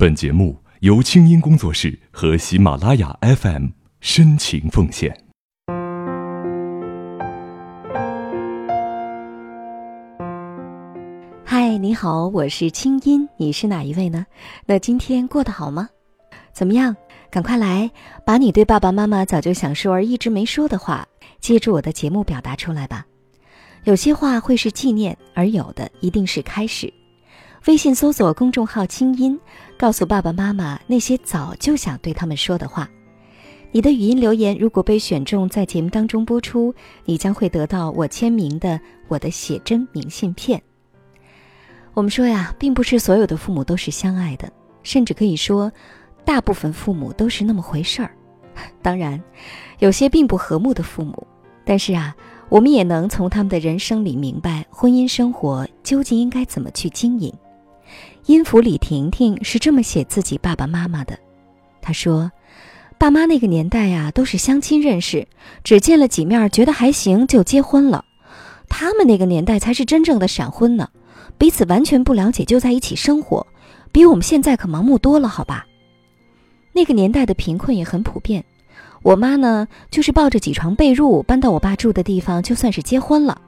本节目由清音工作室和喜马拉雅 FM 深情奉献。嗨，你好，我是清音，你是哪一位呢？那今天过得好吗？怎么样？赶快来，把你对爸爸妈妈早就想说而一直没说的话，借助我的节目表达出来吧。有些话会是纪念，而有的一定是开始。微信搜索公众号“清音”，告诉爸爸妈妈那些早就想对他们说的话。你的语音留言如果被选中在节目当中播出，你将会得到我签名的我的写真明信片。我们说呀，并不是所有的父母都是相爱的，甚至可以说，大部分父母都是那么回事儿。当然，有些并不和睦的父母，但是啊，我们也能从他们的人生里明白婚姻生活究竟应该怎么去经营。音符李，婷婷是这么写自己爸爸妈妈的。她说：“爸妈那个年代呀，都是相亲认识，只见了几面，觉得还行就结婚了。他们那个年代才是真正的闪婚呢，彼此完全不了解就在一起生活，比我们现在可盲目多了，好吧？那个年代的贫困也很普遍。我妈呢，就是抱着几床被褥搬到我爸住的地方，就算是结婚了。”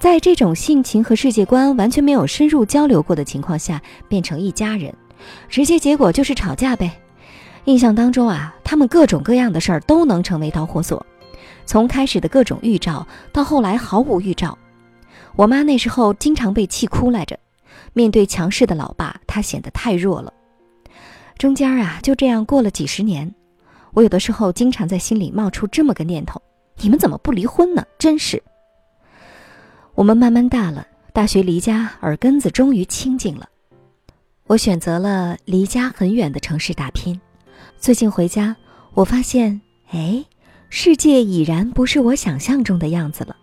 在这种性情和世界观完全没有深入交流过的情况下，变成一家人，直接结果就是吵架呗。印象当中啊，他们各种各样的事儿都能成为导火索，从开始的各种预兆到后来毫无预兆。我妈那时候经常被气哭来着，面对强势的老爸，她显得太弱了。中间啊，就这样过了几十年，我有的时候经常在心里冒出这么个念头：你们怎么不离婚呢？真是。我们慢慢大了，大学离家，耳根子终于清净了。我选择了离家很远的城市打拼。最近回家，我发现，哎，世界已然不是我想象中的样子了。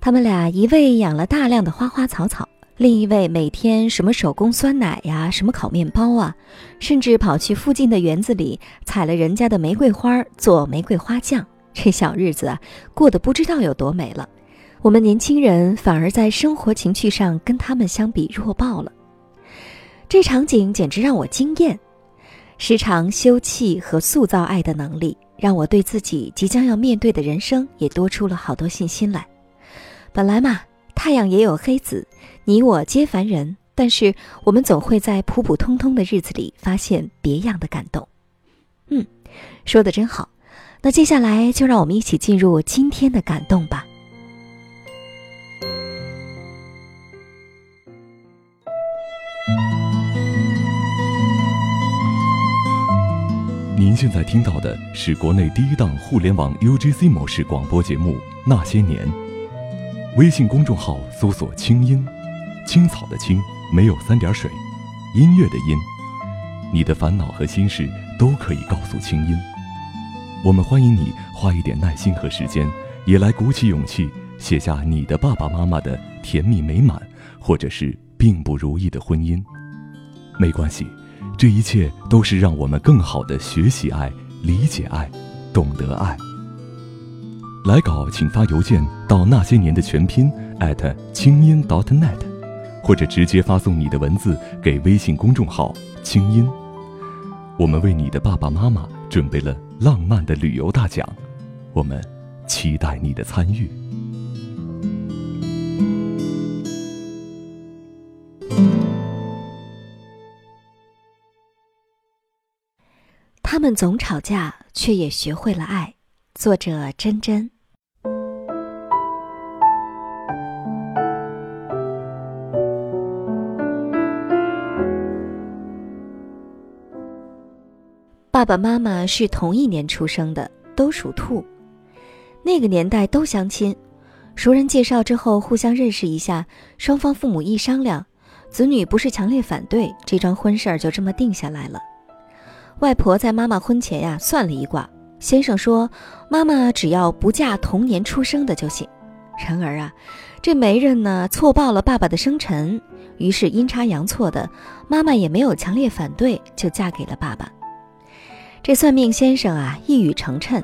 他们俩一位养了大量的花花草草，另一位每天什么手工酸奶呀，什么烤面包啊，甚至跑去附近的园子里采了人家的玫瑰花做玫瑰花酱。这小日子啊，过得不知道有多美了。我们年轻人反而在生活情趣上跟他们相比弱爆了，这场景简直让我惊艳。时常休憩和塑造爱的能力，让我对自己即将要面对的人生也多出了好多信心来。本来嘛，太阳也有黑子，你我皆凡人，但是我们总会在普普通通的日子里发现别样的感动。嗯，说的真好。那接下来就让我们一起进入今天的感动吧。您现在听到的是国内第一档互联网 UGC 模式广播节目《那些年》。微信公众号搜索“清音”，青草的青，没有三点水，音乐的音。你的烦恼和心事都可以告诉清音。我们欢迎你花一点耐心和时间，也来鼓起勇气写下你的爸爸妈妈的甜蜜美满，或者是并不如意的婚姻。没关系。这一切都是让我们更好的学习爱、理解爱、懂得爱。来稿请发邮件到那些年的全拼艾特清音 .dot.net，或者直接发送你的文字给微信公众号“清音”。我们为你的爸爸妈妈准备了浪漫的旅游大奖，我们期待你的参与。总吵架，却也学会了爱。作者：真真。爸爸妈妈是同一年出生的，都属兔。那个年代都相亲，熟人介绍之后互相认识一下，双方父母一商量，子女不是强烈反对，这桩婚事儿就这么定下来了。外婆在妈妈婚前呀算了一卦，先生说妈妈只要不嫁同年出生的就行。然而啊，这媒人呢错报了爸爸的生辰，于是阴差阳错的，妈妈也没有强烈反对，就嫁给了爸爸。这算命先生啊一语成谶，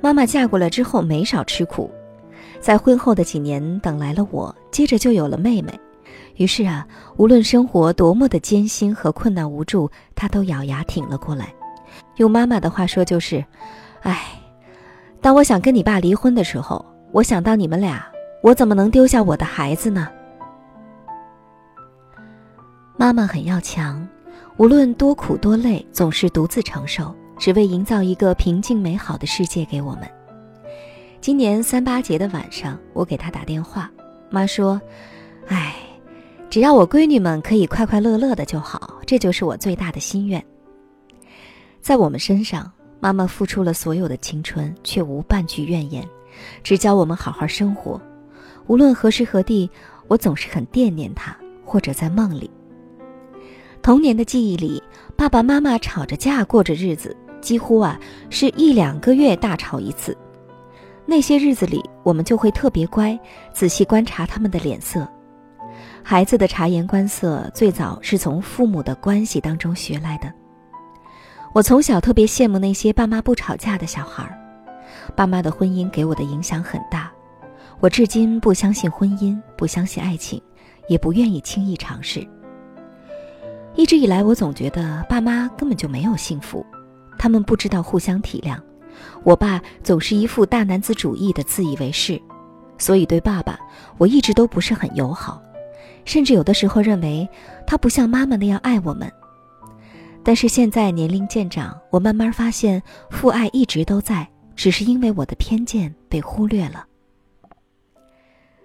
妈妈嫁过来之后没少吃苦，在婚后的几年等来了我，接着就有了妹妹，于是啊，无论生活多么的艰辛和困难无助，他都咬牙挺了过来。用妈妈的话说就是：“哎，当我想跟你爸离婚的时候，我想到你们俩，我怎么能丢下我的孩子呢？”妈妈很要强，无论多苦多累，总是独自承受，只为营造一个平静美好的世界给我们。今年三八节的晚上，我给她打电话，妈说：“哎。”只要我闺女们可以快快乐乐的就好，这就是我最大的心愿。在我们身上，妈妈付出了所有的青春，却无半句怨言，只教我们好好生活。无论何时何地，我总是很惦念她，或者在梦里。童年的记忆里，爸爸妈妈吵着架过着日子，几乎啊是一两个月大吵一次。那些日子里，我们就会特别乖，仔细观察他们的脸色。孩子的察言观色，最早是从父母的关系当中学来的。我从小特别羡慕那些爸妈不吵架的小孩，爸妈的婚姻给我的影响很大。我至今不相信婚姻，不相信爱情，也不愿意轻易尝试。一直以来，我总觉得爸妈根本就没有幸福，他们不知道互相体谅。我爸总是一副大男子主义的自以为是，所以对爸爸，我一直都不是很友好。甚至有的时候认为他不像妈妈那样爱我们，但是现在年龄渐长，我慢慢发现父爱一直都在，只是因为我的偏见被忽略了。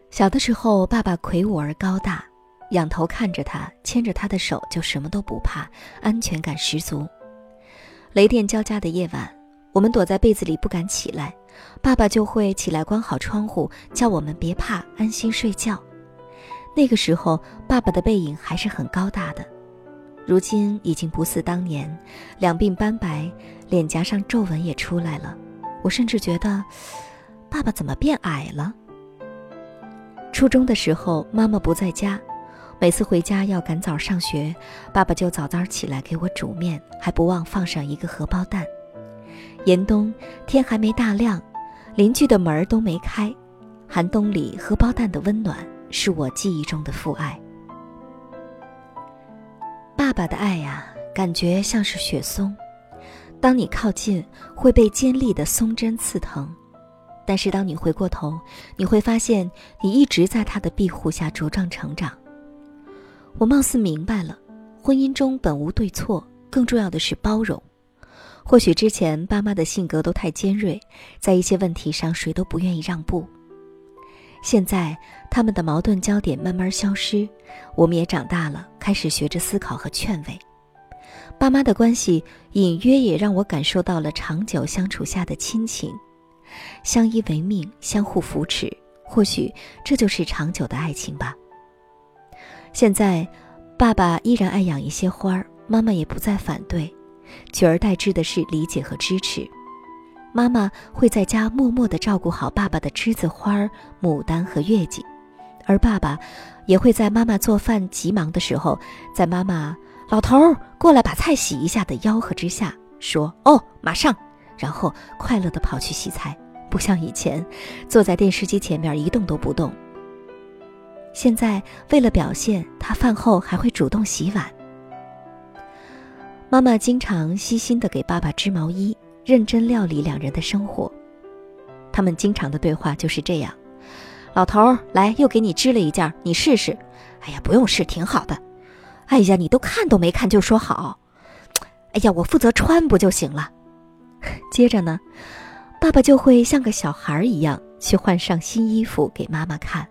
小的时候，爸爸魁梧而高大，仰头看着他，牵着他的手就什么都不怕，安全感十足。雷电交加的夜晚，我们躲在被子里不敢起来，爸爸就会起来关好窗户，叫我们别怕，安心睡觉。那个时候，爸爸的背影还是很高大的，如今已经不似当年，两鬓斑白，脸颊上皱纹也出来了。我甚至觉得，爸爸怎么变矮了？初中的时候，妈妈不在家，每次回家要赶早上学，爸爸就早早起来给我煮面，还不忘放上一个荷包蛋。严冬天还没大亮，邻居的门都没开，寒冬里荷包蛋的温暖。是我记忆中的父爱。爸爸的爱呀，感觉像是雪松，当你靠近，会被尖利的松针刺疼；但是当你回过头，你会发现你一直在他的庇护下茁壮成长。我貌似明白了，婚姻中本无对错，更重要的是包容。或许之前爸妈的性格都太尖锐，在一些问题上谁都不愿意让步。现在，他们的矛盾焦点慢慢消失，我们也长大了，开始学着思考和劝慰。爸妈的关系隐约也让我感受到了长久相处下的亲情，相依为命，相互扶持，或许这就是长久的爱情吧。现在，爸爸依然爱养一些花儿，妈妈也不再反对，取而代之的是理解和支持。妈妈会在家默默地照顾好爸爸的栀子花、牡丹和月季，而爸爸也会在妈妈做饭急忙的时候，在妈妈“老头儿过来把菜洗一下”的吆喝之下说：“哦，马上。”然后快乐地跑去洗菜，不像以前坐在电视机前面一动都不动。现在为了表现，他饭后还会主动洗碗。妈妈经常细心地给爸爸织毛衣。认真料理两人的生活，他们经常的对话就是这样：“老头儿，来，又给你织了一件，你试试。”“哎呀，不用试，挺好的。”“哎呀，你都看都没看就说好。”“哎呀，我负责穿不就行了？” 接着呢，爸爸就会像个小孩一样去换上新衣服给妈妈看。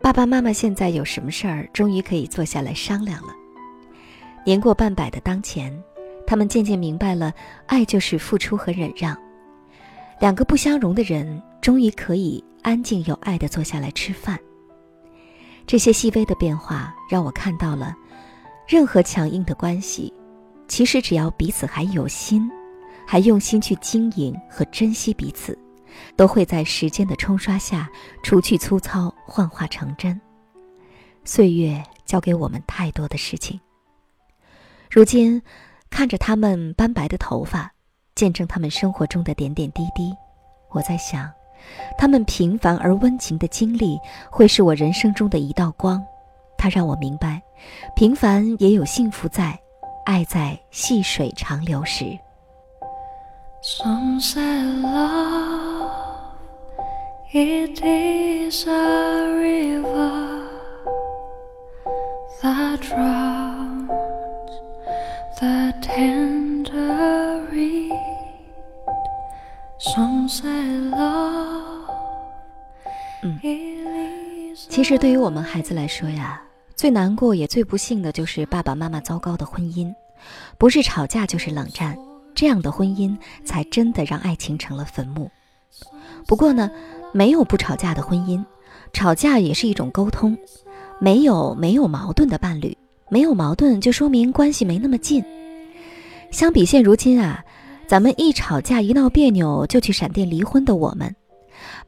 爸爸妈妈现在有什么事儿，终于可以坐下来商量了。年过半百的当前。他们渐渐明白了，爱就是付出和忍让。两个不相容的人，终于可以安静有爱的坐下来吃饭。这些细微的变化，让我看到了，任何强硬的关系，其实只要彼此还有心，还用心去经营和珍惜彼此，都会在时间的冲刷下，除去粗糙，幻化成真。岁月教给我们太多的事情。如今。看着他们斑白的头发，见证他们生活中的点点滴滴，我在想，他们平凡而温情的经历，会是我人生中的一道光。它让我明白，平凡也有幸福在，爱在细水长流时。嗯，其实对于我们孩子来说呀，最难过也最不幸的就是爸爸妈妈糟糕的婚姻，不是吵架就是冷战，这样的婚姻才真的让爱情成了坟墓。不过呢，没有不吵架的婚姻，吵架也是一种沟通。没有没有矛盾的伴侣，没有矛盾就说明关系没那么近。相比现如今啊。咱们一吵架一闹别扭就去闪电离婚的我们，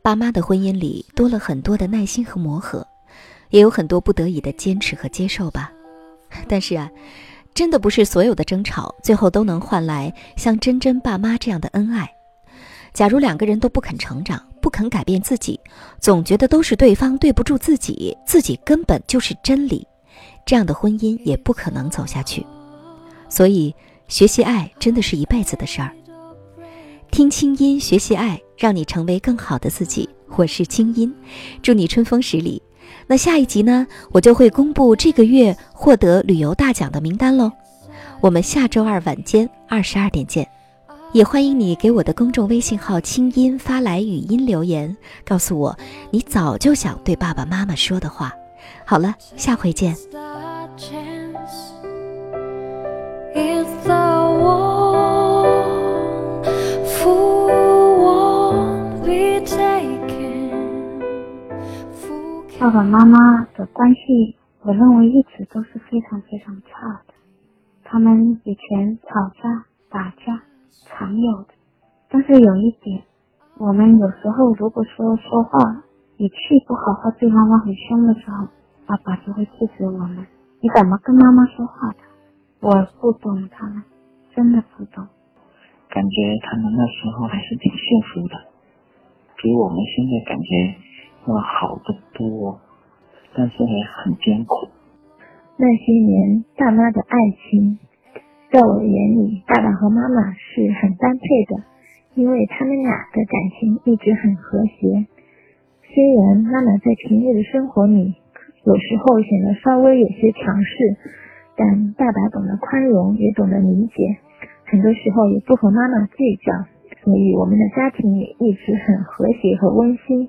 爸妈的婚姻里多了很多的耐心和磨合，也有很多不得已的坚持和接受吧。但是啊，真的不是所有的争吵最后都能换来像真真爸妈这样的恩爱。假如两个人都不肯成长，不肯改变自己，总觉得都是对方对不住自己，自己根本就是真理，这样的婚姻也不可能走下去。所以。学习爱真的是一辈子的事儿。听清音，学习爱，让你成为更好的自己。我是清音，祝你春风十里。那下一集呢，我就会公布这个月获得旅游大奖的名单喽。我们下周二晚间二十二点见。也欢迎你给我的公众微信号“清音”发来语音留言，告诉我你早就想对爸爸妈妈说的话。好了，下回见。爸爸妈妈的关系，我认为一直都是非常非常差的。他们以前吵架打架常有的，但是有一点，我们有时候如果说说话语气不好或对妈妈很凶的时候，爸爸就会制止我们：“你怎么跟妈妈说话的？”我不懂他们，真的不懂。感觉他们那时候还是挺幸福的，比我们现在感觉。要好得多，但是也很艰苦。那些年爸妈的爱情，在我眼里，爸爸和妈妈是很般配的，因为他们俩的感情一直很和谐。虽然妈妈在平日的生活里有时候显得稍微有些强势，但爸爸懂得宽容，也懂得理解，很多时候也不和妈妈计较，所以我们的家庭也一直很和谐和温馨。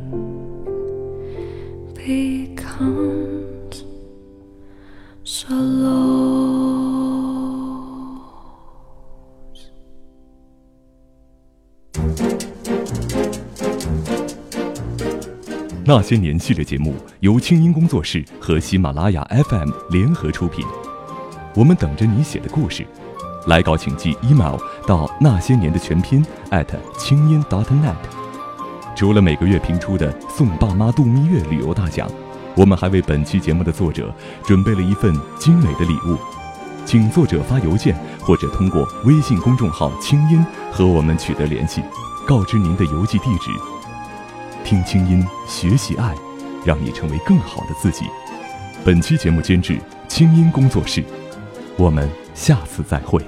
那些年系列节目由清音工作室和喜马拉雅 FM 联合出品，我们等着你写的故事，来稿请寄 email 到那些年的全拼清音 .dot.net。除了每个月评出的送爸妈度蜜月旅游大奖。我们还为本期节目的作者准备了一份精美的礼物，请作者发邮件或者通过微信公众号“清音”和我们取得联系，告知您的邮寄地址。听清音，学习爱，让你成为更好的自己。本期节目监制清音工作室，我们下次再会。